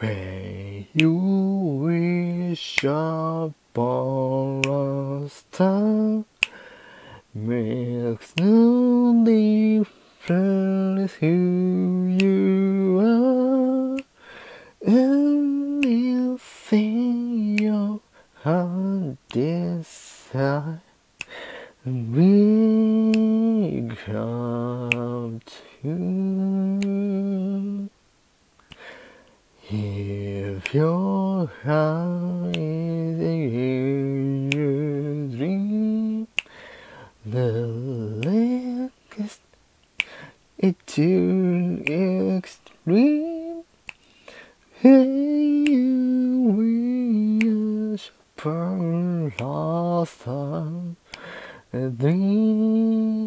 When you wish upon a star makes no difference who you are. Anything your heart desires will come true. If your heart is in your dream, the latest it to extreme, and you will super lost a dreamer.